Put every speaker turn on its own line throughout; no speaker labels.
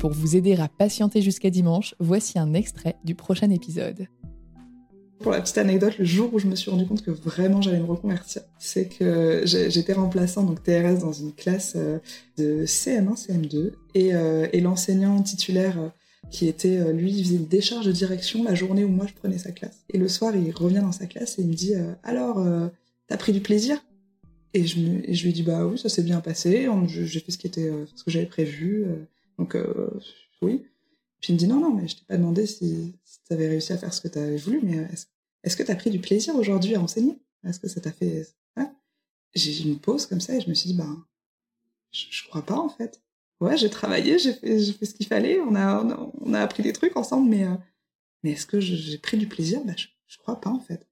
Pour vous aider à patienter jusqu'à dimanche, voici un extrait du prochain épisode.
Pour la petite anecdote, le jour où je me suis rendu compte que vraiment j'allais me reconvertir, c'est que j'étais remplaçant donc TRS dans une classe euh, de CM1, CM2, euh, et, l'enseignant titulaire euh, qui était, lui, il faisait une décharge de direction la journée où moi je prenais sa classe. Et le soir, il revient dans sa classe et il me dit Alors, t'as pris du plaisir? Et je, lui dis Bah oui, ça s'est bien passé, j'ai fait ce, qui était, ce que j'avais prévu, donc oui. Puis il me dit non, non, mais je t'ai pas demandé si, tu avais réussi à faire ce que tu avais voulu, mais est-ce que tu as pris du plaisir aujourd'hui à enseigner? Est-ce que ça t'a fait. J'ai une pause comme ça et je me suis dit, ben, je, je crois pas en fait. Ouais, j'ai travaillé, j'ai fait, fait ce qu'il fallait, on a, on a, appris des trucs ensemble, mais, euh, mais est-ce que j'ai pris du plaisir? Ben, je, je crois pas en fait.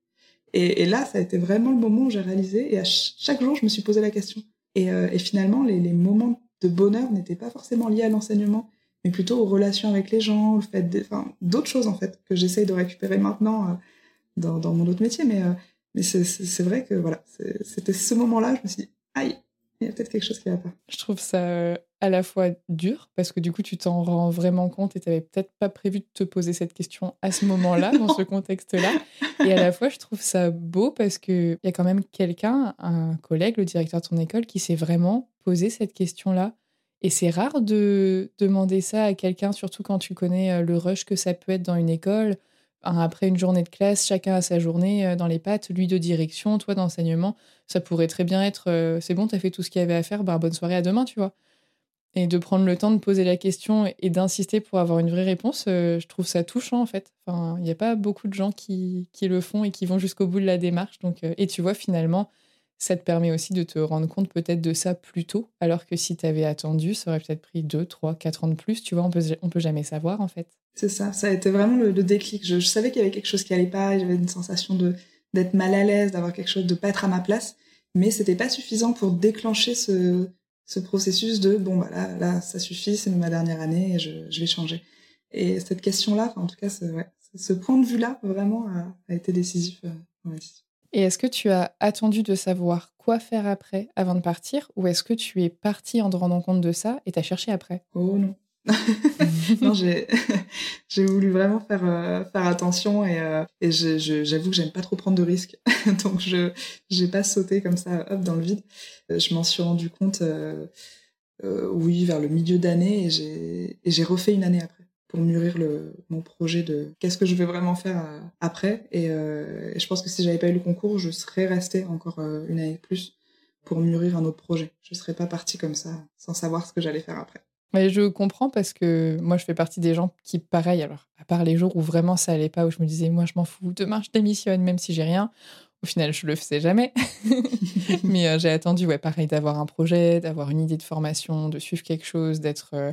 Et, là, ça a été vraiment le moment où j'ai réalisé, et à chaque jour, je me suis posé la question. Et, euh, et finalement, les, les moments de bonheur n'étaient pas forcément liés à l'enseignement, mais plutôt aux relations avec les gens, le fait d'autres choses en fait que j'essaye de récupérer maintenant euh, dans, dans, mon autre métier. Mais, euh, mais c'est vrai que voilà, c'était ce moment-là, je me suis dit, aïe, il y a peut-être quelque chose qui va pas.
Je trouve ça euh, à la fois dur parce que du coup, tu t'en rends vraiment compte et tu n'avais peut-être pas prévu de te poser cette question à ce moment-là, dans ce contexte-là. Et à la fois, je trouve ça beau parce qu'il y a quand même quelqu'un, un collègue, le directeur de ton école, qui s'est vraiment posé cette question-là et c'est rare de demander ça à quelqu'un, surtout quand tu connais euh, le rush que ça peut être dans une école. Après une journée de classe, chacun a sa journée euh, dans les pattes, lui de direction, toi d'enseignement. Ça pourrait très bien être euh, c'est bon, t'as fait tout ce qu'il y avait à faire, bah, bonne soirée à demain, tu vois. Et de prendre le temps de poser la question et d'insister pour avoir une vraie réponse, je trouve ça touchant en fait. Il n'y a pas beaucoup de gens qui, qui, le font et qui vont jusqu'au bout de la démarche. Donc, et tu vois, finalement, ça te permet aussi de te rendre compte peut-être de ça plus tôt, alors que si tu avais attendu, ça aurait peut-être pris 2, 3, 4 ans de plus, tu vois, on peut, on peut jamais savoir en fait.
C'est ça, ça a été vraiment le, déclic. Je, savais qu'il y avait quelque chose qui allait pas, j'avais une sensation de d'être mal à l'aise, d'avoir quelque chose, de pas être à ma place, mais c'était pas suffisant pour déclencher ce, ce processus de bon bah là, ça suffit, c'est ma dernière année et je, je vais changer. Et cette question-là, en tout cas, ouais, ce point de vue-là, vraiment a, a été décisif euh, dans
et est-ce que tu as attendu de savoir quoi faire après avant de partir ou est-ce que tu es parti en te rendant compte de ça et t'as cherché après?
Oh non. non, j'ai voulu vraiment faire, euh, faire attention et, euh, et j'avoue que j'aime pas trop prendre de risques. Donc, je n'ai pas sauté comme ça, hop, dans le vide. Euh, je m'en suis rendu compte, oui, vers le milieu d'année et j'ai refait une année après pour mûrir le, mon projet de qu'est-ce que je vais vraiment faire euh, après. Euh, et, je pense que si j'avais pas eu le concours, je serais restée encore euh, une année de plus pour mûrir un autre projet. Je serais pas partie comme ça sans savoir ce que j'allais faire après.
Mais je comprends parce que moi, je fais partie des gens qui, pareil, alors, à part les jours où vraiment ça allait pas, où je me disais, moi, je m'en fous, demain, je démissionne, même si j'ai rien, Au final, je le faisais jamais. Mais euh, j'ai attendu, ouais, pareil, d'avoir un projet, d'avoir une idée de formation, de suivre quelque chose, d'être euh,